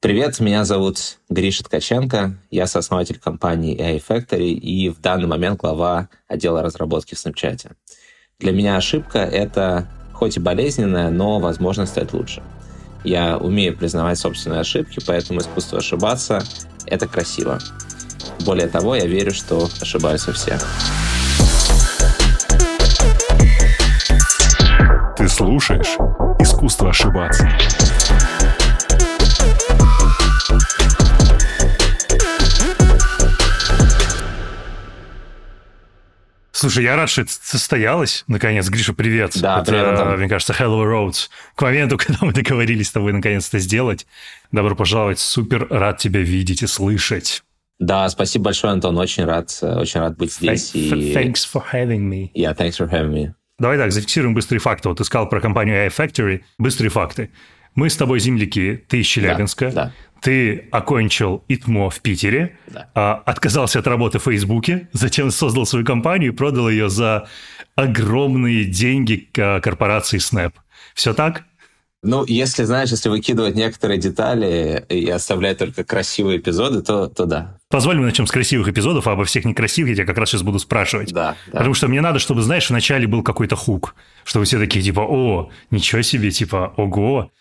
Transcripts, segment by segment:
Привет, меня зовут Гриша Ткаченко, я сооснователь компании AI Factory и в данный момент глава отдела разработки в Snapchat. Для меня ошибка — это хоть и болезненная, но возможность стать лучше. Я умею признавать собственные ошибки, поэтому искусство ошибаться — это красиво. Более того, я верю, что ошибаются все. Ты слушаешь «Искусство ошибаться». Слушай, я рад, что это состоялось. Наконец, Гриша, привет. Да, это, привет, мне кажется, Hello Roads. К моменту, когда мы договорились с тобой наконец-то сделать. Добро пожаловать. Супер рад тебя видеть и слышать. Да, спасибо большое, Антон. Очень рад, очень рад быть здесь. И... Thanks for having me. Yeah, thanks for having me. Давай так, зафиксируем быстрые факты. Вот ты сказал про компанию AI Factory. Быстрые факты. Мы с тобой земляки, ты из Челябинска. Да, да. Ты окончил ИТМО в Питере, да. а, отказался от работы в Фейсбуке, затем создал свою компанию и продал ее за огромные деньги корпорации Snap. Все так? Ну, если, знаешь, если выкидывать некоторые детали и оставлять только красивые эпизоды, то, то да. Позволь мне начнем с красивых эпизодов, а обо всех некрасивых я тебя как раз сейчас буду спрашивать. Да, да. Потому что мне надо, чтобы, знаешь, вначале был какой-то хук, чтобы все такие типа, о, ничего себе, типа, ого.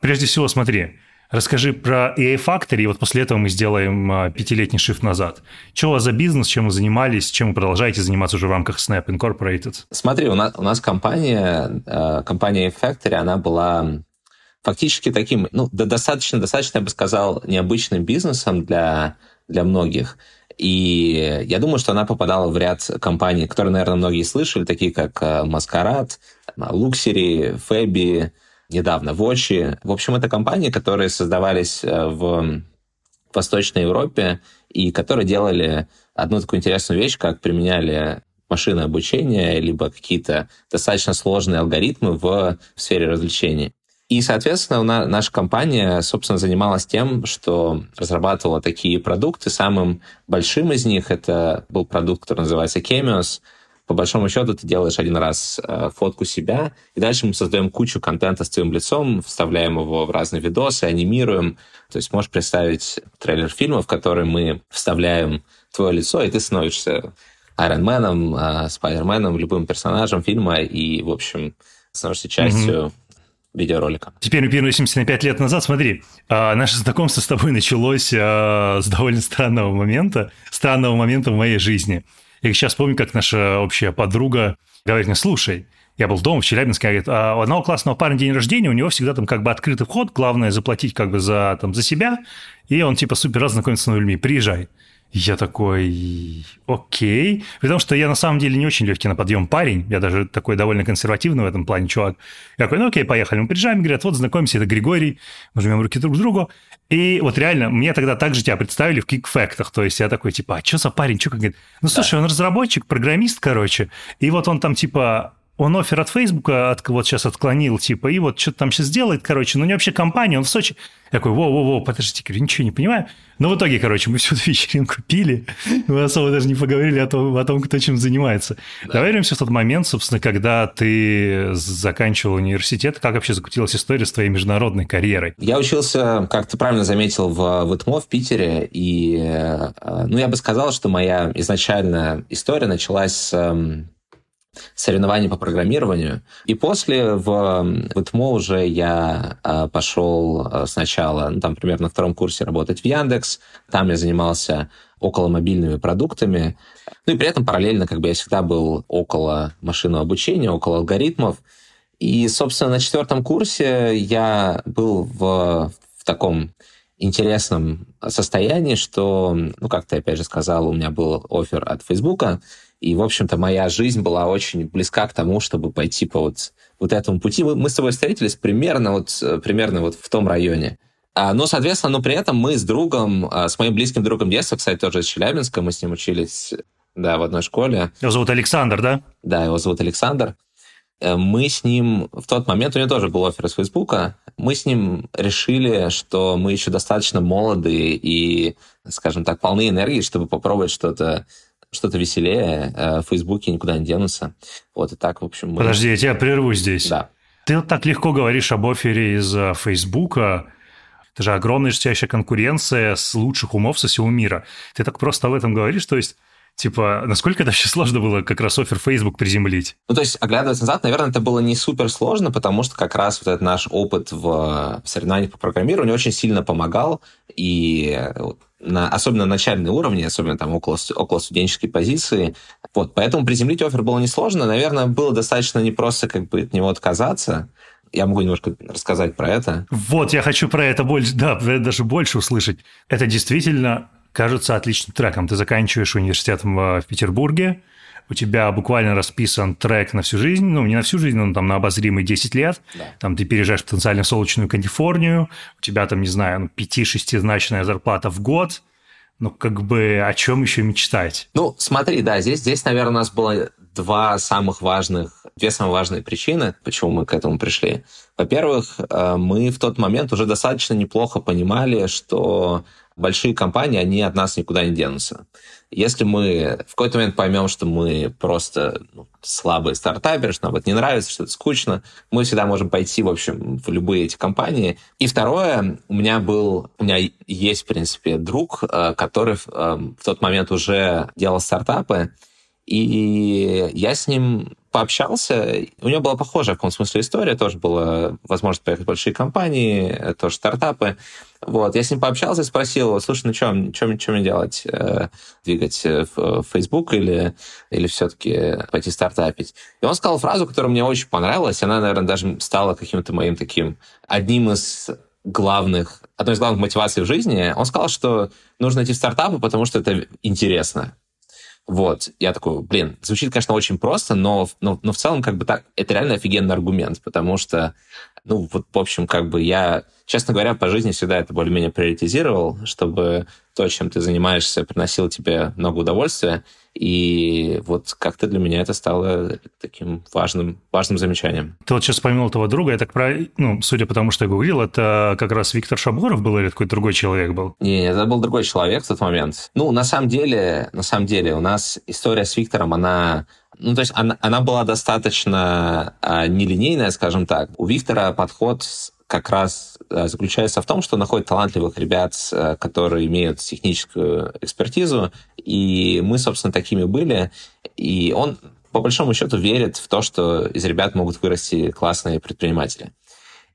Прежде всего, смотри, Расскажи про EA Factory, и вот после этого мы сделаем а, пятилетний шифт назад. Что у вас за бизнес, чем вы занимались, чем вы продолжаете заниматься уже в рамках Snap Incorporated? Смотри, у нас, у нас компания, э, компания EA Factory, она была фактически таким, ну, достаточно, достаточно, я бы сказал, необычным бизнесом для, для многих. И я думаю, что она попадала в ряд компаний, которые, наверное, многие слышали, такие как Маскарад, Луксери, Фэби, недавно, Вочи. В общем, это компании, которые создавались э, в Восточной Европе и которые делали одну такую интересную вещь, как применяли машины обучения, либо какие-то достаточно сложные алгоритмы в сфере развлечений. И, соответственно, наша компания, собственно, занималась тем, что разрабатывала такие продукты. Самым большим из них это был продукт, который называется Chemios — по большому счету ты делаешь один раз э, фотку себя, и дальше мы создаем кучу контента с твоим лицом, вставляем его в разные видосы, анимируем. То есть можешь представить трейлер фильма, в который мы вставляем твое лицо, и ты становишься Айронменом, э, Спайдерменом, любым персонажем фильма, и, в общем, становишься частью mm-hmm видеоролика. Теперь мы переносимся на пять лет назад. Смотри, а, наше знакомство с тобой началось а, с довольно странного момента, странного момента в моей жизни. Я сейчас помню, как наша общая подруга говорит мне, слушай, я был дома в Челябинске, говорит, а у одного классного парня день рождения, у него всегда там как бы открытый вход, главное заплатить как бы за, там, за себя, и он типа супер раз знакомится с новыми людьми, приезжай. Я такой, окей. Потому что я на самом деле не очень легкий на подъем парень. Я даже такой довольно консервативный в этом плане чувак. Я такой, ну окей, поехали. Мы приезжаем, говорят, вот знакомимся, это Григорий. Мы жмем руки друг к другу. И вот реально, мне тогда также тебя представили в кикфактах. То есть я такой, типа, а что за парень? Что как говорит? Ну, слушай, да. он разработчик, программист, короче. И вот он там, типа, он офер от Фейсбука от, вот сейчас отклонил, типа, и вот что-то там сейчас делает, короче, но не вообще компания, он в Сочи. Я такой, воу-воу-воу, подождите, говорю, ничего не понимаю. Но в итоге, короче, мы всю эту вечеринку пили, мы особо даже не поговорили о том, о том кто чем занимается. Да. Давай вернемся в тот момент, собственно, когда ты заканчивал университет, как вообще закрутилась история с твоей международной карьерой? Я учился, как ты правильно заметил, в, в ИТМО в Питере, и, э, ну, я бы сказал, что моя изначальная история началась с соревнований по программированию. И после в, в ИТМО уже я э, пошел э, сначала, ну, там, примерно на втором курсе работать в Яндекс. Там я занимался около мобильными продуктами. Ну и при этом параллельно как бы я всегда был около машинного обучения, около алгоритмов. И, собственно, на четвертом курсе я был в, в таком интересном состоянии, что, ну, как ты опять же сказал, у меня был офер от Фейсбука, и, в общем-то, моя жизнь была очень близка к тому, чтобы пойти по вот, вот этому пути. Мы, мы с тобой встретились примерно вот, примерно вот в том районе. А, но, соответственно, но при этом мы с другом, а, с моим близким другом детства, кстати, тоже из Челябинска, мы с ним учились да, в одной школе. Его зовут Александр, да? Да, его зовут Александр. Э, мы с ним в тот момент, у него тоже был офер из Фейсбука, мы с ним решили, что мы еще достаточно молоды и, скажем так, полны энергии, чтобы попробовать что-то что-то веселее, э, в Фейсбуке никуда не денутся. Вот и так, в общем... Мы... Подожди, я тебя прерву здесь. Да. Ты вот так легко говоришь об офере из Фейсбука. Это же огромная жестящая конкуренция с лучших умов со всего мира. Ты так просто об этом говоришь, то есть Типа, насколько это вообще сложно было как раз офер Facebook приземлить? Ну, то есть, оглядываясь назад, наверное, это было не супер сложно, потому что как раз вот этот наш опыт в соревнованиях по программированию очень сильно помогал, и на, особенно на начальной уровне, особенно там около, около студенческой позиции. Вот, поэтому приземлить офер было несложно. Наверное, было достаточно не просто как бы от него отказаться. Я могу немножко рассказать про это. Вот, я хочу про это больше, да, даже больше услышать. Это действительно кажется отличным треком. Ты заканчиваешь университет в Петербурге, у тебя буквально расписан трек на всю жизнь, ну, не на всю жизнь, но там на обозримые 10 лет, да. там ты переезжаешь потенциально в солнечную Калифорнию, у тебя там, не знаю, ну, 5-6-значная зарплата в год, ну, как бы о чем еще мечтать? Ну, смотри, да, здесь, здесь, наверное, у нас было два самых важных, две самые важные причины, почему мы к этому пришли. Во-первых, э, мы в тот момент уже достаточно неплохо понимали, что большие компании, они от нас никуда не денутся. Если мы в какой-то момент поймем, что мы просто ну, слабые стартаперы, что нам это не нравится, что это скучно, мы всегда можем пойти, в общем, в любые эти компании. И второе, у меня был, у меня есть, в принципе, друг, э, который э, в тот момент уже делал стартапы, и я с ним пообщался. У него была похожая в каком смысле история. Тоже была возможность поехать в большие компании, тоже стартапы. Вот. Я с ним пообщался и спросил, слушай, ну что, что, что мне делать? Э, двигать в Facebook или, или все-таки пойти стартапить? И он сказал фразу, которая мне очень понравилась. Она, наверное, даже стала каким-то моим таким одним из главных, одной из главных мотиваций в жизни. Он сказал, что нужно идти в стартапы, потому что это интересно. Вот, я такой, блин, звучит, конечно, очень просто, но, но, но в целом как бы так, это реально офигенный аргумент, потому что, ну, вот, в общем, как бы я, честно говоря, по жизни всегда это более-менее приоритизировал, чтобы то, чем ты занимаешься, приносило тебе много удовольствия, и вот как-то для меня это стало таким важным, важным замечанием. Ты вот сейчас вспомнил этого друга, я так про... Ну, судя по тому, что я говорил, это как раз Виктор Шабуров был или какой-то другой человек был? Не, это был другой человек в тот момент. Ну, на самом деле, на самом деле, у нас история с Виктором, она ну, то есть она, она была достаточно а, нелинейная, скажем так. У Виктора подход как раз э, заключается в том, что находит талантливых ребят, э, которые имеют техническую экспертизу, и мы, собственно, такими были. И он, по большому счету, верит в то, что из ребят могут вырасти классные предприниматели.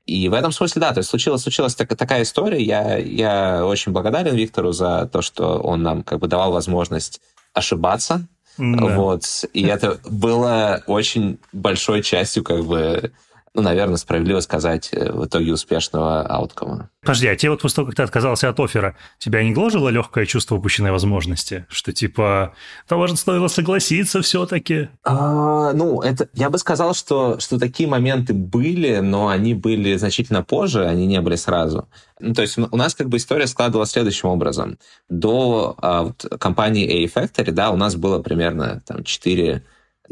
И в этом смысле, да, то есть случилась, случилась так, такая история. Я, я очень благодарен Виктору за то, что он нам как бы давал возможность ошибаться. Да. Вот. И это было очень большой частью как бы ну, наверное, справедливо сказать, э, в итоге успешного ауткома. Подожди, а тебе вот после того, как ты отказался от оффера, тебя не гложило легкое чувство упущенной возможности? Что типа, да, может, стоило согласиться все-таки? А, ну, это, я бы сказал, что, что такие моменты были, но они были значительно позже, они не были сразу. Ну, то есть у нас как бы история складывалась следующим образом. До а, вот, компании A-Factory, да, у нас было примерно там 4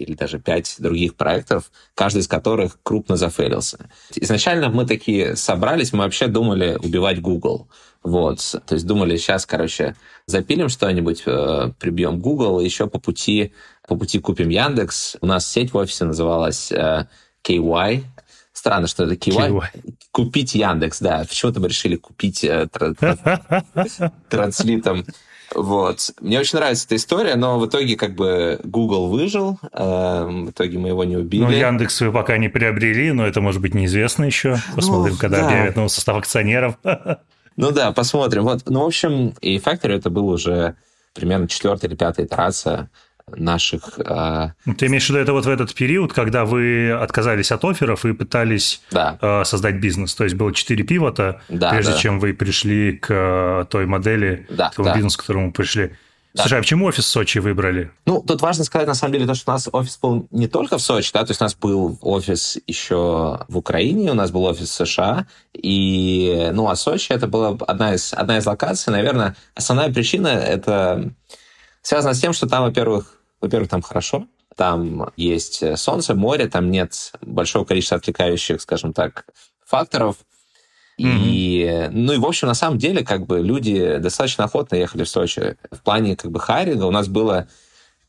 или даже пять других проектов, каждый из которых крупно зафейлился. Изначально мы такие собрались, мы вообще думали убивать Google. Вот, то есть думали, сейчас, короче, запилим что-нибудь, э, прибьем Google, еще по пути, по пути купим Яндекс. У нас сеть в офисе называлась э, KY. Странно, что это KY. KY. Купить Яндекс, да. Почему-то мы решили купить э, транслитом вот. Мне очень нравится эта история, но в итоге как бы Google выжил, э, в итоге мы его не убили. Ну, Яндекс вы пока не приобрели, но это может быть неизвестно еще. Посмотрим, ну, когда да. объявят новый состав акционеров. Ну да, посмотрим. Вот, ну, в общем, и Factory это был уже примерно четвертая или пятая итерация наших... Э... Ты имеешь в виду это вот в этот период, когда вы отказались от офферов и пытались да. э, создать бизнес? То есть было 4 пивота, да, прежде да. чем вы пришли к э, той модели, да, к тому да. бизнесу, к которому пришли. Да. Слушай, а почему офис в Сочи выбрали? Ну, тут важно сказать, на самом деле, то, что у нас офис был не только в Сочи, да, то есть у нас был офис еще в Украине, у нас был офис в США, и, ну, а Сочи это была одна из, одна из локаций, наверное, основная причина это связана с тем, что там, во-первых, во-первых, там хорошо, там есть э, солнце, море, там нет большого количества отвлекающих, скажем так, факторов. И, mm-hmm. ну и, в общем, на самом деле, как бы люди достаточно охотно ехали в Сочи. В плане как бы хайринга у нас было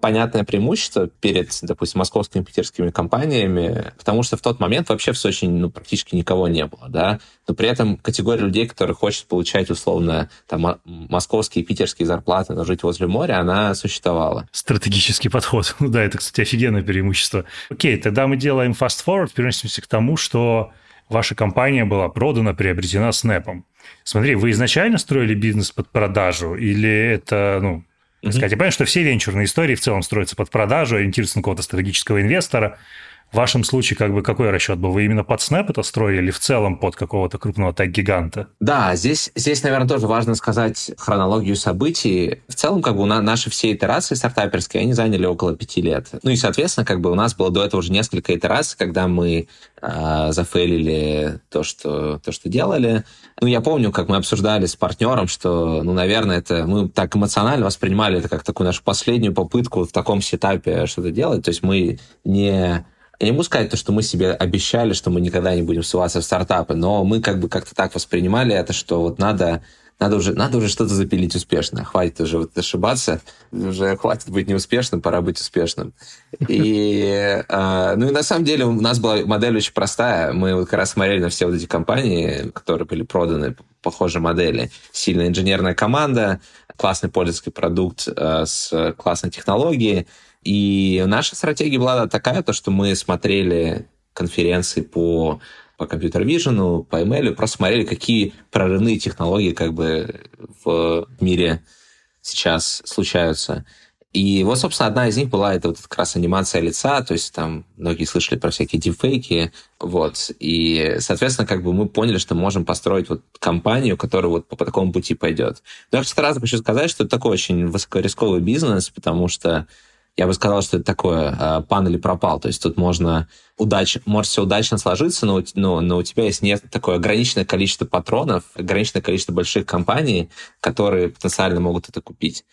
понятное преимущество перед, допустим, московскими, питерскими компаниями, потому что в тот момент вообще в Сочи ну, практически никого не было, да, но при этом категория людей, которые хочет получать условно там московские и питерские зарплаты, но жить возле моря, она существовала. Стратегический подход. Ну да, это, кстати, офигенное преимущество. Окей, тогда мы делаем fast forward, переносимся к тому, что ваша компания была продана, приобретена Снэпом. Смотри, вы изначально строили бизнес под продажу или это, ну, Mm-hmm. Сказать, я понимаю, что все венчурные истории в целом строятся под продажу, ориентируются на какого-то стратегического инвестора. В вашем случае, как бы, какой расчет был? Вы именно под Snap это строили или в целом под какого-то крупного тег-гиганта? Да, здесь, здесь, наверное, тоже важно сказать хронологию событий. В целом, как бы, у нас, наши все итерации стартаперские, они заняли около пяти лет. Ну и, соответственно, как бы у нас было до этого уже несколько итераций, когда мы э, зафейлили то что, то, что делали. Ну, я помню, как мы обсуждали с партнером, что, ну, наверное, это мы так эмоционально воспринимали это как такую нашу последнюю попытку в таком сетапе что-то делать. То есть мы не я не могу сказать то, что мы себе обещали, что мы никогда не будем ссылаться в стартапы, но мы как бы как-то так воспринимали это, что вот надо надо уже, надо уже что-то запилить успешно. Хватит уже вот ошибаться, уже хватит быть неуспешным, пора быть успешным. И, э, ну и на самом деле у нас была модель очень простая. Мы вот как раз смотрели на все вот эти компании, которые были проданы, похожие модели. Сильная инженерная команда, классный пользовательский продукт э, с классной технологией, и наша стратегия была такая, то, что мы смотрели конференции по по компьютер-вижену, по email, просто смотрели, какие прорывные технологии как бы в мире сейчас случаются. И вот, собственно, одна из них была это вот как раз анимация лица, то есть там многие слышали про всякие дипфейки, вот. И, соответственно, как бы мы поняли, что можем построить вот компанию, которая вот по, по такому пути пойдет. Но я сразу хочу сказать, что это такой очень высокорисковый бизнес, потому что я бы сказал, что это такое э, пан или пропал. То есть тут можно удач, может все удачно сложиться, но, но, но у тебя есть нет такое ограниченное количество патронов, ограниченное количество больших компаний, которые потенциально могут это купить.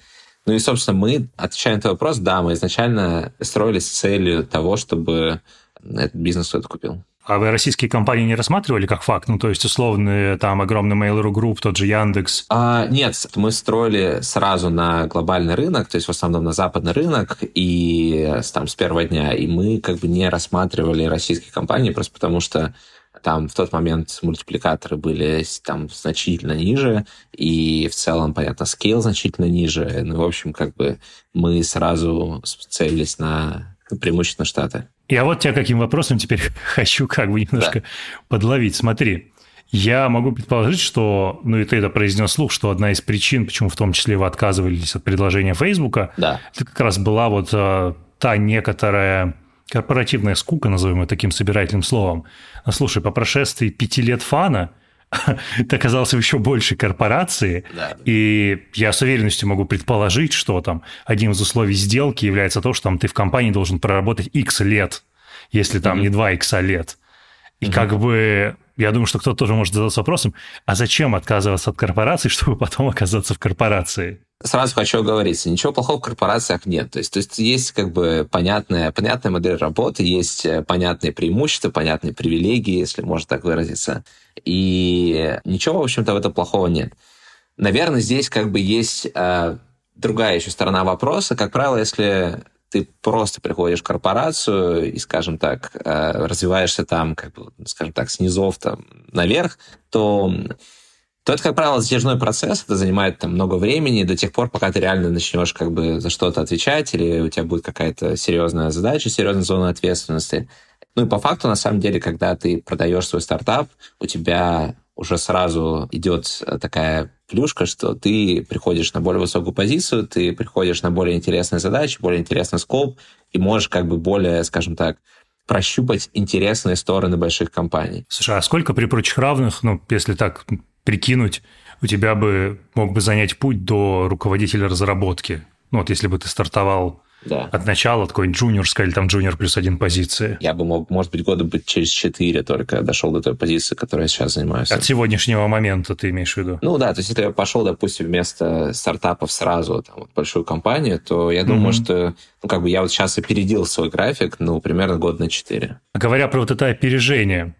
Ну и, собственно, мы, отвечая на этот вопрос, да, мы изначально строились с целью того, чтобы этот бизнес кто-то купил. А вы российские компании не рассматривали как факт? Ну, то есть, условно, там огромный Mail.ru Group, тот же Яндекс? А, нет, мы строили сразу на глобальный рынок, то есть в основном на западный рынок, и там с первого дня, и мы как бы не рассматривали российские компании, просто потому что там в тот момент мультипликаторы были там значительно ниже, и в целом, понятно, скейл значительно ниже. Ну, в общем, как бы мы сразу целились на преимущественно Штаты. Я вот тебя каким вопросом теперь хочу как бы немножко да. подловить. Смотри, я могу предположить, что, ну и ты это произнес слух, что одна из причин, почему в том числе вы отказывались от предложения Фейсбука, да. это как раз была вот а, та некоторая корпоративная скука, назовем ее таким собирательным словом. Слушай, по прошествии пяти лет фана – ты оказался в еще большей корпорации, да. и я с уверенностью могу предположить, что там одним из условий сделки является то, что там ты в компании должен проработать X лет, если там mm-hmm. не 2 X лет. И mm-hmm. как бы я думаю, что кто-то тоже может задаться вопросом, а зачем отказываться от корпорации, чтобы потом оказаться в корпорации? Сразу хочу оговориться, ничего плохого в корпорациях нет. То есть, то есть есть как бы понятная, понятная модель работы, есть э, понятные преимущества, понятные привилегии, если можно так выразиться. И ничего, в общем-то, в этом плохого нет. Наверное, здесь как бы есть э, другая еще сторона вопроса. Как правило, если ты просто приходишь в корпорацию и, скажем так, э, развиваешься там, как бы, скажем так, с низов там наверх, то то это, как правило, затяжной процесс, это занимает там много времени до тех пор, пока ты реально начнешь как бы за что-то отвечать, или у тебя будет какая-то серьезная задача, серьезная зона ответственности. Ну и по факту, на самом деле, когда ты продаешь свой стартап, у тебя уже сразу идет такая плюшка, что ты приходишь на более высокую позицию, ты приходишь на более интересные задачи, более интересный скоп, и можешь как бы более, скажем так, прощупать интересные стороны больших компаний. Слушай, а сколько при прочих равных, ну, если так прикинуть, у тебя бы мог бы занять путь до руководителя разработки. Ну вот если бы ты стартовал да. от начала такой джуниорской или там джуниор плюс один позиции. Я бы мог, может быть, года быть через четыре только дошел до той позиции, которой я сейчас занимаюсь. От сегодняшнего момента ты имеешь в виду? Ну да, то есть если я пошел, допустим, вместо стартапов сразу там, вот, большую компанию, то я думаю, mm-hmm. что ну, как бы я вот сейчас опередил свой график, ну, примерно год на четыре. Говоря про вот это опережение,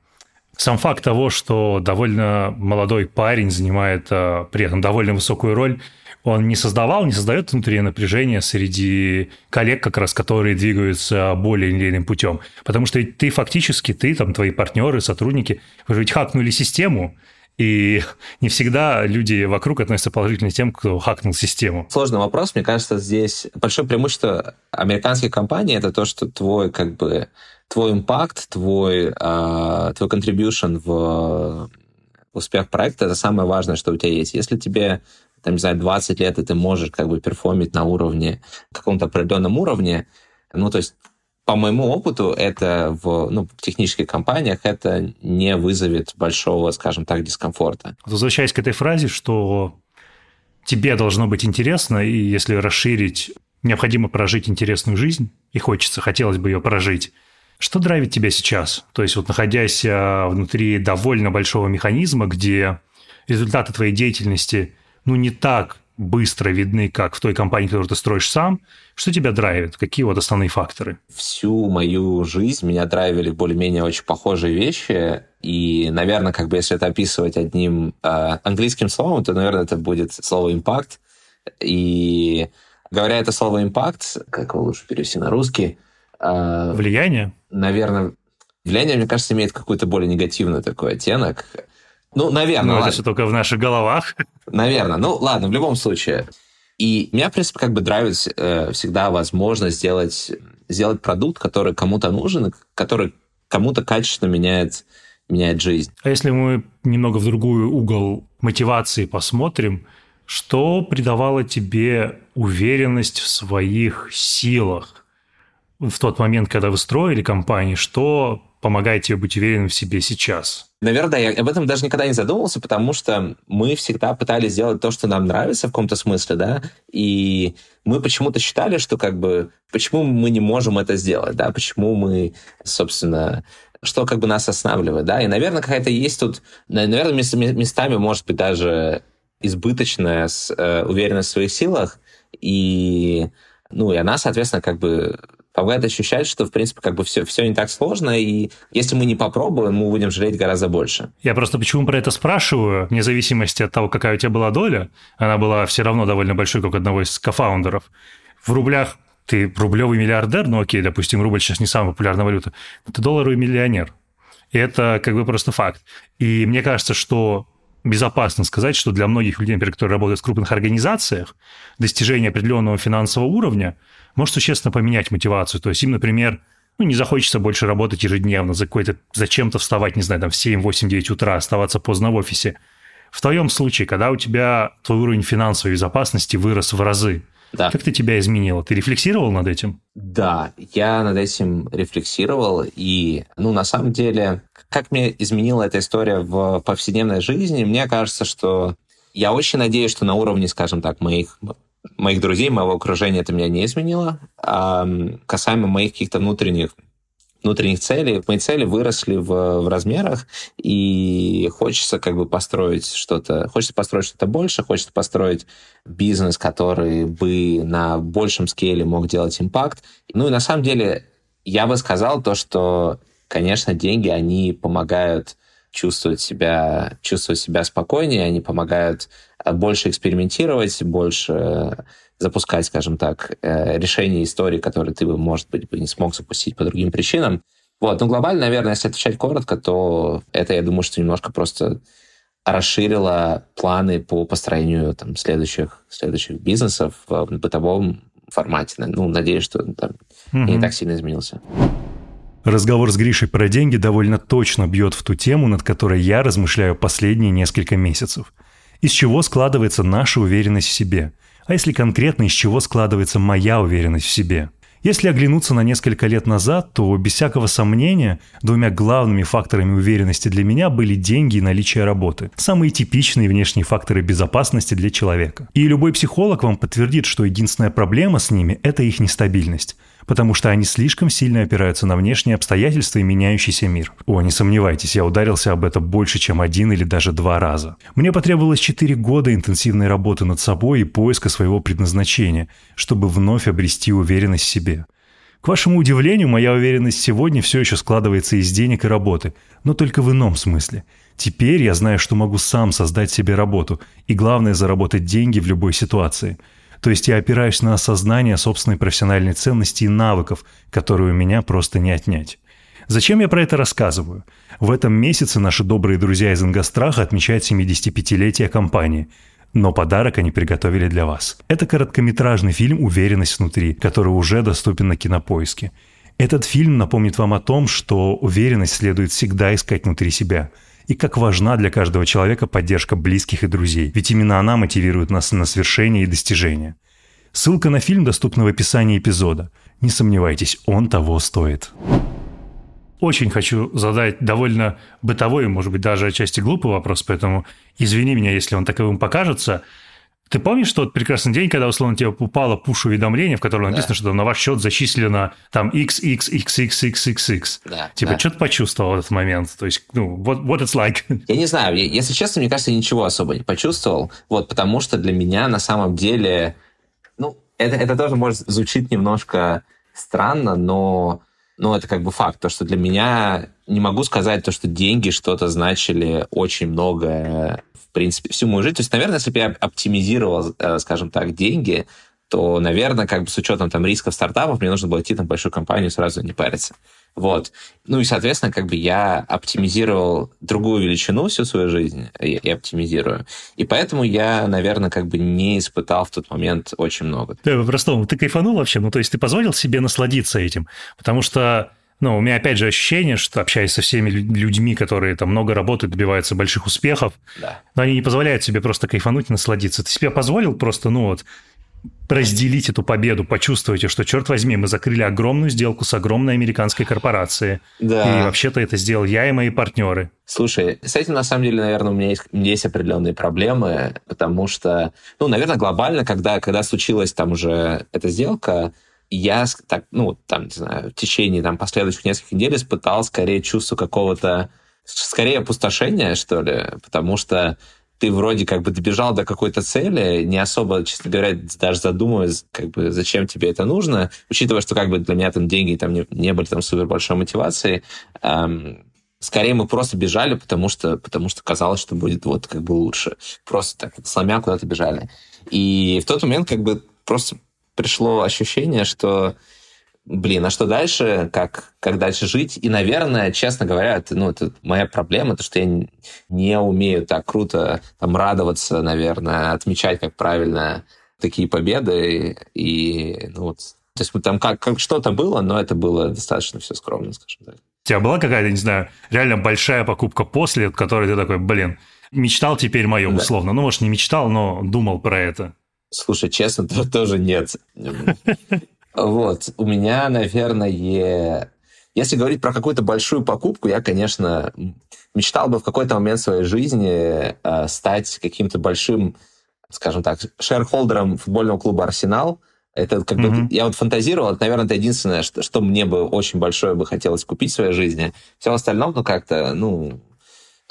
сам факт того, что довольно молодой парень занимает а, при этом довольно высокую роль, он не создавал, не создает внутреннее напряжение среди коллег, как раз, которые двигаются более или путем. Потому что ты фактически, ты, там, твои партнеры, сотрудники, вы же ведь хакнули систему, и не всегда люди вокруг относятся положительно к тем, кто хакнул систему. Сложный вопрос. Мне кажется, здесь большое преимущество американских компаний это то, что твой как бы твой импакт, твой, э, твой contribution в успех проекта это самое важное, что у тебя есть. Если тебе там, не знаю, 20 лет, и ты можешь как бы перформить на уровне, каком-то определенном уровне, ну, то есть по моему опыту, это в, ну, в технических компаниях это не вызовет большого, скажем так, дискомфорта. Возвращаясь к этой фразе, что тебе должно быть интересно, и если расширить, необходимо прожить интересную жизнь, и хочется, хотелось бы ее прожить. Что драйвит тебя сейчас? То есть вот находясь а, внутри довольно большого механизма, где результаты твоей деятельности ну, не так быстро видны, как в той компании, которую ты строишь сам. Что тебя драйвит? Какие вот основные факторы? Всю мою жизнь меня драйвили более-менее очень похожие вещи. И, наверное, как бы если это описывать одним э, английским словом, то, наверное, это будет слово «импакт». И говоря это слово «импакт», как его лучше перевести на русский? Э, влияние? Наверное, влияние, мне кажется, имеет какой-то более негативный такой оттенок. Ну, наверное. Ну, это же только в наших головах. Наверное. Ну, ладно, в любом случае. И меня, в принципе, как бы нравится э, всегда возможность сделать, сделать продукт, который кому-то нужен, который кому-то качественно меняет, меняет жизнь. А если мы немного в другой угол мотивации посмотрим, что придавало тебе уверенность в своих силах в тот момент, когда вы строили компанию, что помогает тебе быть уверенным в себе сейчас? Наверное, я об этом даже никогда не задумывался, потому что мы всегда пытались сделать то, что нам нравится в каком-то смысле, да, и мы почему-то считали, что как бы, почему мы не можем это сделать, да, почему мы, собственно, что как бы нас останавливает, да, и, наверное, какая-то есть тут, наверное, местами, может быть, даже избыточная э, уверенность в своих силах, и, ну, и она, соответственно, как бы помогает ощущать, что, в принципе, как бы все, все не так сложно, и если мы не попробуем, мы будем жалеть гораздо больше. Я просто почему про это спрашиваю, вне зависимости от того, какая у тебя была доля, она была все равно довольно большой, как одного из кофаундеров. В рублях ты рублевый миллиардер, ну окей, допустим, рубль сейчас не самая популярная валюта, но ты долларовый миллионер. И это как бы просто факт. И мне кажется, что безопасно сказать, что для многих людей, например, которые работают в крупных организациях, достижение определенного финансового уровня может существенно поменять мотивацию. То есть им, например, ну, не захочется больше работать ежедневно, за какой-то, зачем-то вставать, не знаю, там в 7, 8, 9 утра, оставаться поздно в офисе. В твоем случае, когда у тебя твой уровень финансовой безопасности вырос в разы, да. Как ты тебя изменило? Ты рефлексировал над этим? Да, я над этим рефлексировал. И, ну, на самом деле, как мне изменила эта история в повседневной жизни, мне кажется, что я очень надеюсь, что на уровне, скажем так, моих моих друзей, моего окружения это меня не изменило. А касаемо моих каких-то внутренних внутренних целей. Мои цели выросли в, в размерах, и хочется как бы построить что-то, хочется построить что-то больше, хочется построить бизнес, который бы на большем скейле мог делать импакт. Ну и на самом деле я бы сказал то, что, конечно, деньги, они помогают чувствовать себя, чувствовать себя спокойнее, они помогают э, больше экспериментировать, больше запускать, скажем так, э, решения истории, которые ты бы, может быть, бы не смог запустить по другим причинам. Вот, но глобально, наверное, если отвечать коротко, то это, я думаю, что немножко просто расширило планы по построению там, следующих, следующих бизнесов в бытовом формате. Ну, надеюсь, что там угу. не так сильно изменился. Разговор с Гришей про деньги довольно точно бьет в ту тему, над которой я размышляю последние несколько месяцев. Из чего складывается наша уверенность в себе? А если конкретно, из чего складывается моя уверенность в себе? Если оглянуться на несколько лет назад, то без всякого сомнения двумя главными факторами уверенности для меня были деньги и наличие работы. Самые типичные внешние факторы безопасности для человека. И любой психолог вам подтвердит, что единственная проблема с ними – это их нестабильность потому что они слишком сильно опираются на внешние обстоятельства и меняющийся мир. О, не сомневайтесь, я ударился об это больше, чем один или даже два раза. Мне потребовалось 4 года интенсивной работы над собой и поиска своего предназначения, чтобы вновь обрести уверенность в себе. К вашему удивлению, моя уверенность сегодня все еще складывается из денег и работы, но только в ином смысле. Теперь я знаю, что могу сам создать себе работу, и главное – заработать деньги в любой ситуации. То есть я опираюсь на осознание собственной профессиональной ценности и навыков, которые у меня просто не отнять. Зачем я про это рассказываю? В этом месяце наши добрые друзья из Ингостраха отмечают 75-летие компании. Но подарок они приготовили для вас. Это короткометражный фильм «Уверенность внутри», который уже доступен на кинопоиске. Этот фильм напомнит вам о том, что уверенность следует всегда искать внутри себя – и как важна для каждого человека поддержка близких и друзей, ведь именно она мотивирует нас на свершение и достижения. Ссылка на фильм доступна в описании эпизода. Не сомневайтесь, он того стоит. Очень хочу задать довольно бытовой, может быть, даже отчасти глупый вопрос, поэтому извини меня, если он таковым покажется – ты помнишь тот прекрасный день, когда, условно, тебе упало пуш-уведомление, в котором написано, да. что на ваш счет зачислено там XXXXXXX? Да, типа, да. что ты почувствовал в этот момент? То есть, ну, what, what it's like? Я не знаю, если честно, мне кажется, я ничего особо не почувствовал, вот, потому что для меня на самом деле, ну, это, это тоже может звучит немножко странно, но, но это как бы факт, то, что для меня не могу сказать то, что деньги что-то значили очень много в принципе, всю мою жизнь. То есть, наверное, если бы я оптимизировал, э, скажем так, деньги, то, наверное, как бы с учетом там рисков стартапов, мне нужно было идти там большую компанию сразу не париться. Вот. Ну и, соответственно, как бы я оптимизировал другую величину всю свою жизнь, и, оптимизирую. И поэтому я, наверное, как бы не испытал в тот момент очень много. Да, по-простому. Ты кайфанул вообще? Ну, то есть ты позволил себе насладиться этим? Потому что ну, у меня опять же ощущение, что общаясь со всеми людьми, которые там много работают, добиваются больших успехов, да. но они не позволяют себе просто кайфануть и насладиться. Ты себе позволил просто, ну вот, разделить эту победу, почувствуйте, что, черт возьми, мы закрыли огромную сделку с огромной американской корпорацией. Да. И вообще-то это сделал я и мои партнеры. Слушай, с этим, на самом деле, наверное, у меня есть, есть определенные проблемы, потому что, ну, наверное, глобально, когда, когда случилась там уже эта сделка, я так, ну, там, не знаю, в течение там, последующих нескольких недель испытал скорее чувство какого-то, скорее опустошения, что ли, потому что ты вроде как бы добежал до какой-то цели, не особо, честно говоря, даже задумываясь, как бы, зачем тебе это нужно, учитывая, что как бы для меня там деньги там не, не были там супер большой мотивацией, эм, скорее мы просто бежали, потому что, потому что казалось, что будет вот как бы лучше. Просто так, сломя куда-то бежали. И в тот момент как бы просто пришло ощущение, что блин, а что дальше, как, как дальше жить? И, наверное, честно говоря, это, ну, это моя проблема, то, что я не умею так круто там, радоваться, наверное, отмечать, как правильно такие победы. И, ну, вот, то есть там как, как что-то было, но это было достаточно все скромно, скажем так. У тебя была какая-то, не знаю, реально большая покупка после, от которой ты такой, блин, мечтал теперь моем, да. условно. Ну, может, не мечтал, но думал про это. Слушай, честно, то тоже нет. Вот. У меня, наверное, если говорить про какую-то большую покупку, я, конечно, мечтал бы в какой-то момент своей жизни э, стать каким-то большим, скажем так, шерхолдером футбольного клуба «Арсенал». Это как mm-hmm. бы я вот фантазировал, это, наверное, это единственное, что, что мне бы очень большое бы хотелось купить в своей жизни. Все остальное, ну, как-то, ну,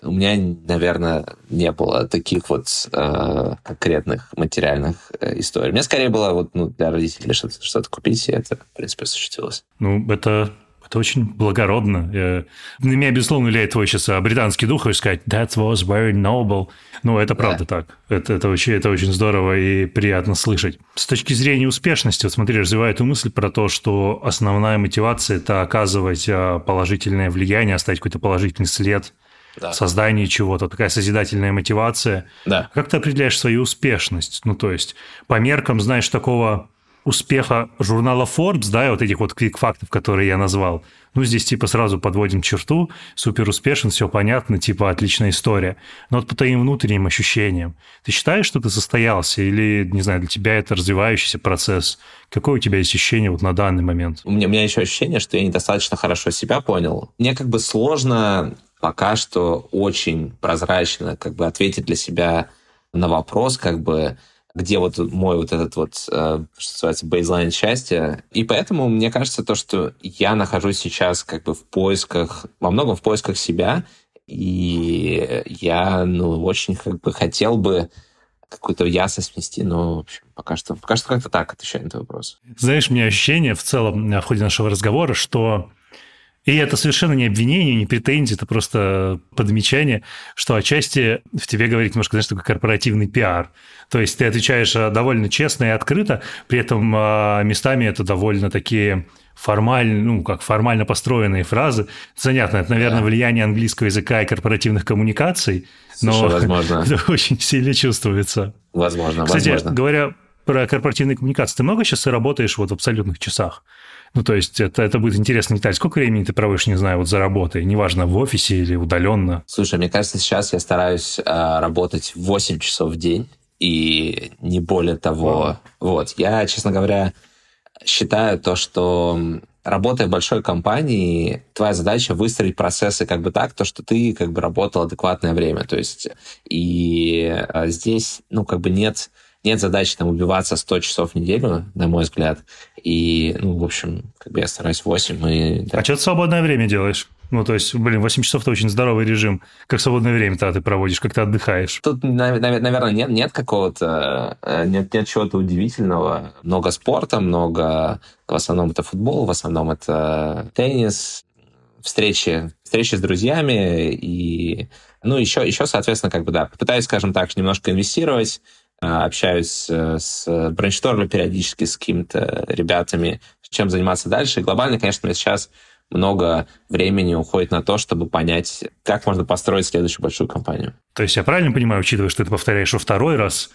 у меня, наверное, не было таких вот э, конкретных материальных э, историй. У меня скорее было вот ну, для родителей что-то, что-то купить, и это, в принципе, осуществилось. Ну, это это очень благородно. Я... На меня, безусловно, влияет твой сейчас а, британский дух, и сказать «that was very noble». Ну, это правда да. так. Это, это, очень, это очень здорово и приятно слышать. С точки зрения успешности, вот смотри, развиваю эту мысль про то, что основная мотивация – это оказывать а, положительное влияние, оставить какой-то положительный след – да. создание чего-то, такая созидательная мотивация. Да. Как ты определяешь свою успешность? Ну, то есть, по меркам, знаешь, такого успеха журнала Forbes, да, и вот этих вот квик-фактов, которые я назвал, ну, здесь типа сразу подводим черту, супер успешен, все понятно, типа отличная история. Но вот по твоим внутренним ощущениям, ты считаешь, что ты состоялся или, не знаю, для тебя это развивающийся процесс? Какое у тебя есть ощущение вот на данный момент? У меня, у меня еще ощущение, что я недостаточно хорошо себя понял. Мне как бы сложно пока что очень прозрачно как бы ответить для себя на вопрос, как бы, где вот мой вот этот вот, э, что называется, бейзлайн счастья. И поэтому мне кажется то, что я нахожусь сейчас как бы в поисках, во многом в поисках себя, и я, ну, очень как бы хотел бы какую-то ясность внести, но в общем, пока что, пока что как-то так отвечаю на этот вопрос. Знаешь, у меня ощущение в целом в ходе нашего разговора, что И это совершенно не обвинение, не претензия, это просто подмечание, что отчасти в тебе говорит немножко, знаешь, такой корпоративный пиар. То есть ты отвечаешь э, довольно честно и открыто, при этом э, местами это довольно такие формально, ну, как формально построенные фразы. Занятно, это, наверное, да. влияние английского языка и корпоративных коммуникаций, но возможно. это очень сильно чувствуется. Возможно, Кстати, возможно. говоря про корпоративные коммуникации, ты много сейчас работаешь вот в абсолютных часах? Ну, то есть это, это будет интересно деталь. Сколько времени ты проводишь, не знаю, вот за работой? Неважно, в офисе или удаленно? Слушай, мне кажется, сейчас я стараюсь э, работать 8 часов в день и не более того. Wow. Вот. Я, честно говоря, считаю то, что работая в большой компании, твоя задача выстроить процессы как бы так, то, что ты как бы работал адекватное время. То есть и э, здесь, ну, как бы нет нет задачи там убиваться 100 часов в неделю, на мой взгляд. И, ну, в общем, как бы я стараюсь 8 и... Да. А что ты в свободное время делаешь? Ну, то есть, блин, 8 часов – это очень здоровый режим. Как свободное время-то ты проводишь, как ты отдыхаешь? Тут, наверное, нет, нет какого-то, э, нет, нет чего-то удивительного. Много спорта, много, в основном это футбол, в основном это теннис, встречи, встречи с друзьями и, ну, еще, еще, соответственно, как бы, да, пытаюсь, скажем так, немножко инвестировать, общаюсь э, с брейнштормом периодически с какими-то ребятами, чем заниматься дальше. И глобально, конечно, мне сейчас много времени уходит на то, чтобы понять, как можно построить следующую большую компанию. То есть я правильно понимаю, учитывая, что ты повторяешь во второй раз,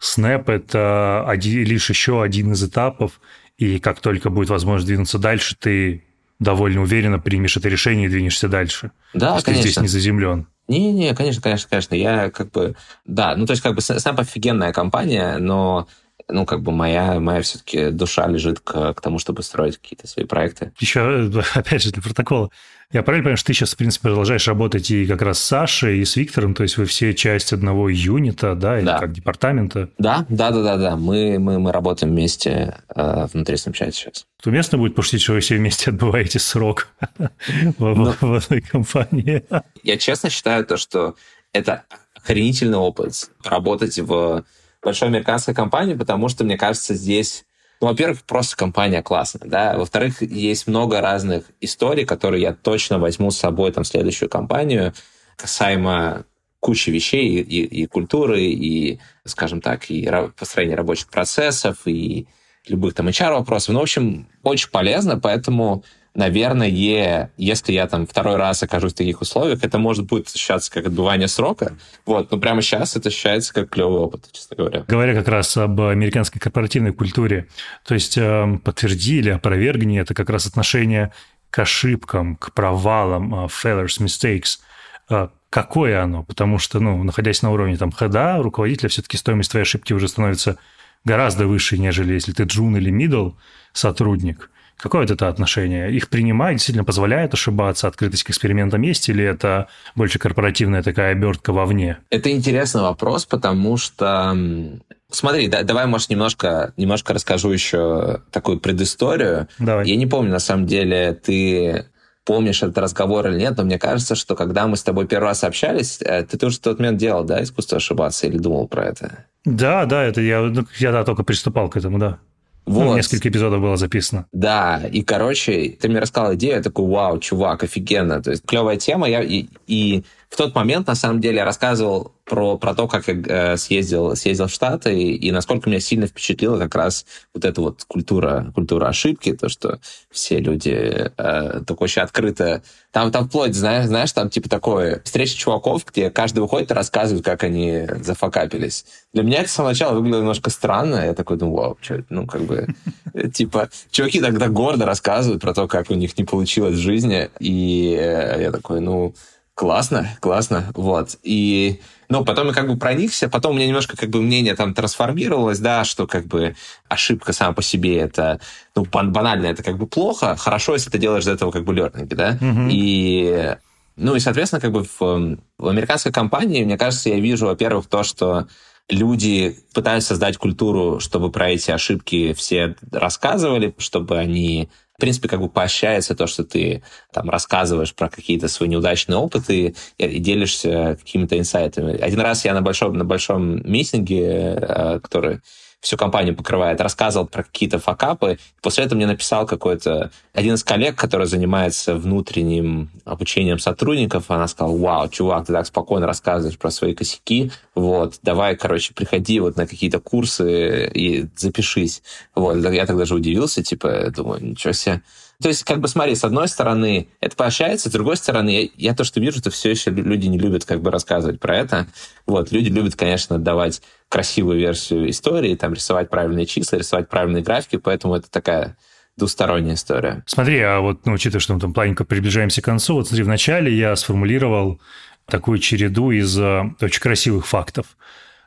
Snap – это один, лишь еще один из этапов, и как только будет возможность двинуться дальше, ты довольно уверенно примешь это решение и двинешься дальше. Да, конечно. Ты здесь не заземлен. Не-не, конечно, конечно, конечно. Я как бы... Да, ну то есть как бы Snap офигенная компания, но ну, как бы моя, моя все-таки душа лежит к, к тому, чтобы строить какие-то свои проекты. Еще, опять же, для протокола. Я правильно понимаю, что ты сейчас, в принципе, продолжаешь работать и как раз с Сашей, и с Виктором, то есть вы все часть одного юнита, да, или да. как департамента? Да, да, да, да, да. Мы, мы, мы работаем вместе э, внутри Snapchat сейчас. Уместно будет пошутить, что вы все вместе отбываете срок в ну, одной компании? Я честно считаю то, что это охренительный опыт работать в большой американской компании, потому что, мне кажется, здесь ну, во-первых, просто компания классная, да. Во-вторых, есть много разных историй, которые я точно возьму с собой там, в следующую компанию, касаемо кучи вещей и, и, и культуры, и, скажем так, и построения рабочих процессов, и любых там HR-вопросов. Ну, в общем, очень полезно, поэтому наверное, если я там второй раз окажусь в таких условиях, это может будет ощущаться как отбывание срока. Вот, но прямо сейчас это ощущается как клевый опыт, честно говоря. Говоря как раз об американской корпоративной культуре, то есть э, подтвердили, опровергни это как раз отношение к ошибкам, к провалам, uh, failures, mistakes. Uh, какое оно? Потому что, ну, находясь на уровне там хода, руководителя, все-таки стоимость твоей ошибки уже становится гораздо выше, нежели если ты джун или middle сотрудник. Какое это отношение? Их принимает, действительно позволяет ошибаться, открытость к экспериментам есть, или это больше корпоративная такая обертка вовне? Это интересный вопрос, потому что Смотри, да, давай, может, немножко, немножко расскажу еще такую предысторию. Давай. Я не помню, на самом деле, ты помнишь этот разговор или нет, но мне кажется, что когда мы с тобой первый раз общались, э, ты тоже в тот момент делал, да, искусство ошибаться или думал про это? Да, да, это я, ну, я да, только приступал к этому, да. Ну, вот. Ну, несколько эпизодов было записано. Да, и, короче, ты мне рассказал идею, я такой, вау, чувак, офигенно. То есть клевая тема, я, и, и в тот момент, на самом деле, я рассказывал про, про то, как я э, съездил, съездил в Штаты, и, и насколько меня сильно впечатлила как раз вот эта вот культура, культура ошибки, то, что все люди э, так очень открыто... Там, там вплоть, знаешь, знаешь, там типа такое встреча чуваков, где каждый выходит и рассказывает, как они зафакапились. Для меня это с самого начала выглядело немножко странно. Я такой думаю, вау, что это, ну, как бы, типа, чуваки тогда гордо рассказывают про то, как у них не получилось в жизни, и э, я такой, ну, Классно, классно, вот. И, ну, потом я как бы проникся, потом у меня немножко как бы мнение там трансформировалось, да, что как бы ошибка сама по себе это, ну, банально, это как бы плохо, хорошо, если ты делаешь из этого как бы learning, да, mm-hmm. и, ну, и, соответственно, как бы в, в американской компании, мне кажется, я вижу, во-первых, то, что люди пытаются создать культуру, чтобы про эти ошибки все рассказывали, чтобы они в принципе, как бы поощряется то, что ты там рассказываешь про какие-то свои неудачные опыты и, делишься какими-то инсайтами. Один раз я на большом, на большом митинге, э, который всю компанию покрывает, рассказывал про какие-то факапы. После этого мне написал какой-то один из коллег, который занимается внутренним обучением сотрудников. Она сказала, вау, чувак, ты так спокойно рассказываешь про свои косяки. Вот, давай, короче, приходи вот на какие-то курсы и запишись. Вот, я тогда же удивился, типа, думаю, ничего себе. То есть, как бы, смотри, с одной стороны, это поощряется, с другой стороны, я, я то, что вижу, что все еще люди не любят как бы рассказывать про это. Вот, люди любят, конечно, давать красивую версию истории, там, рисовать правильные числа, рисовать правильные графики, поэтому это такая двусторонняя история. Смотри, а вот, ну, учитывая, что мы там плавненько приближаемся к концу, вот смотри, вначале я сформулировал такую череду из э, очень красивых фактов.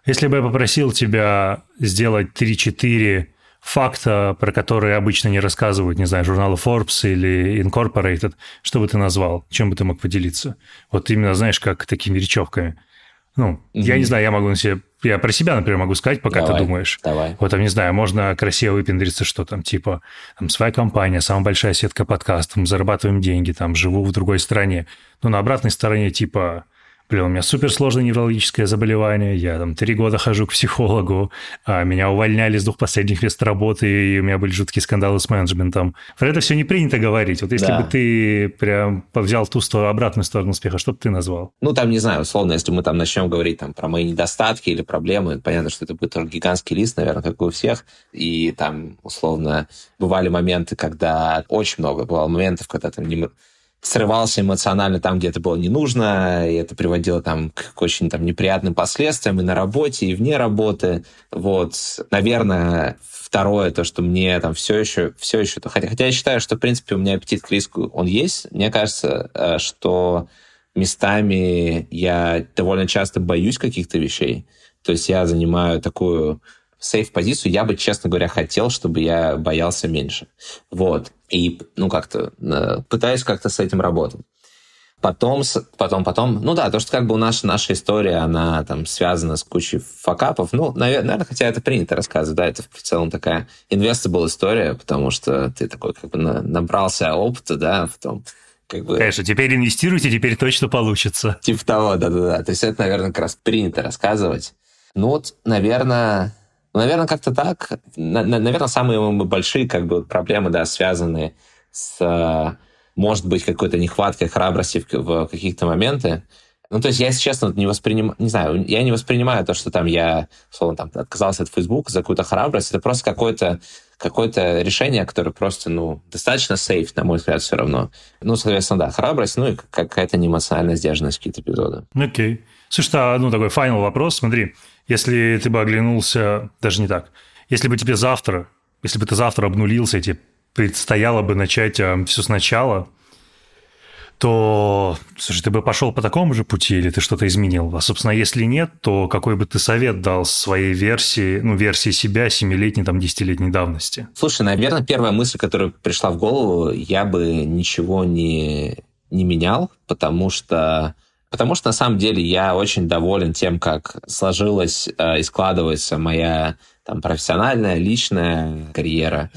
Если бы я попросил тебя сделать 3-4 факта, про которые обычно не рассказывают, не знаю, журналы Forbes или Incorporated, что бы ты назвал? Чем бы ты мог поделиться? Вот именно, знаешь, как такими речевками. Ну, mm-hmm. я не знаю, я могу на себе... Я про себя, например, могу сказать, пока давай, ты думаешь. Давай. Вот там, не знаю, можно красиво выпендриться, что там, типа, там, своя компания, самая большая сетка подкастов, зарабатываем деньги, там, живу в другой стране. Но на обратной стороне, типа, Блин, у меня суперсложное неврологическое заболевание, я там три года хожу к психологу, а меня увольняли с двух последних мест работы, и у меня были жуткие скандалы с менеджментом. Про это все не принято говорить. Вот если да. бы ты прям взял ту сторону, обратную сторону успеха, что бы ты назвал? Ну, там, не знаю, условно, если мы там начнем говорить там про мои недостатки или проблемы, понятно, что это будет только гигантский лист, наверное, как у всех, и там, условно, бывали моменты, когда очень много бывало моментов, когда там не срывался эмоционально там, где это было не нужно, и это приводило там к очень там неприятным последствиям и на работе, и вне работы. Вот, наверное, второе, то, что мне там все еще, все еще, хотя, хотя я считаю, что, в принципе, у меня аппетит к риску, он есть. Мне кажется, э, что местами я довольно часто боюсь каких-то вещей. То есть я занимаю такую сейф-позицию, я бы, честно говоря, хотел, чтобы я боялся меньше. Вот. И, ну, как-то э, пытаюсь как-то с этим работать. Потом, потом, потом, ну да, то, что как бы у нас наша история, она там связана с кучей факапов, ну, наверное, хотя это принято рассказывать, да, это в целом такая investable история, потому что ты такой как бы набрался опыта, да, потом как бы... Конечно, теперь инвестируйте, теперь точно получится. Типа того, да-да-да. То есть это, наверное, как раз принято рассказывать. Ну вот, наверное, наверное, как-то так. Наверное, самые большие как бы, проблемы, да, связаны с, может быть, какой-то нехваткой храбрости в каких-то моменты. Ну, то есть я, если честно, не воспринимаю, не знаю, я не воспринимаю то, что там я, словно, там, отказался от Facebook за какую-то храбрость. Это просто какое-то какое-то решение, которое просто, ну, достаточно сейф, на мой взгляд, все равно. Ну, соответственно, да, храбрость, ну, и какая-то неэмоциональная сдержанность какие-то эпизоды. Окей. Okay. Слушай, а, ну, такой финал вопрос, смотри. Если ты бы оглянулся, даже не так, если бы тебе завтра, если бы ты завтра обнулился, и тебе предстояло бы начать э, все сначала, то, слушай, ты бы пошел по такому же пути или ты что-то изменил? А, собственно, если нет, то какой бы ты совет дал своей версии, ну, версии себя семилетней, там, десятилетней давности? Слушай, наверное, первая мысль, которая пришла в голову, я бы ничего не, не менял, потому что Потому что на самом деле я очень доволен тем, как сложилась э, и складывается моя там профессиональная, личная карьера.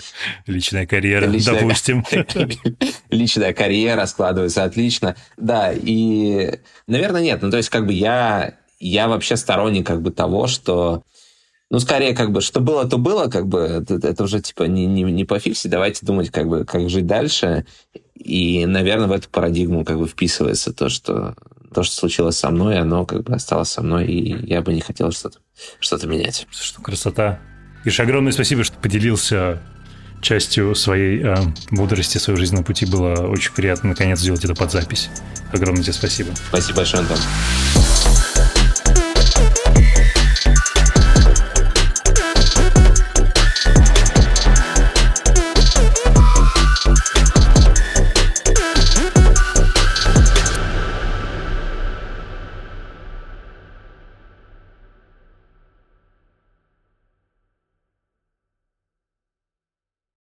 Личная карьера, личная, допустим. Личная карьера складывается отлично. Да, и, наверное, нет. Ну, то есть, как бы я, я вообще сторонник как бы того, что ну, скорее, как бы, что было, то было, как бы, это, это уже, типа, не, не, не по фиксе, давайте думать, как бы, как жить дальше. И, наверное, в эту парадигму, как бы, вписывается то, что то, что случилось со мной, оно как бы осталось со мной, и я бы не хотел что-то что менять. Что красота. Иш, огромное спасибо, что поделился частью своей э, мудрости, своего жизненного пути. Было очень приятно наконец сделать это под запись. Огромное тебе спасибо. Спасибо большое, Антон.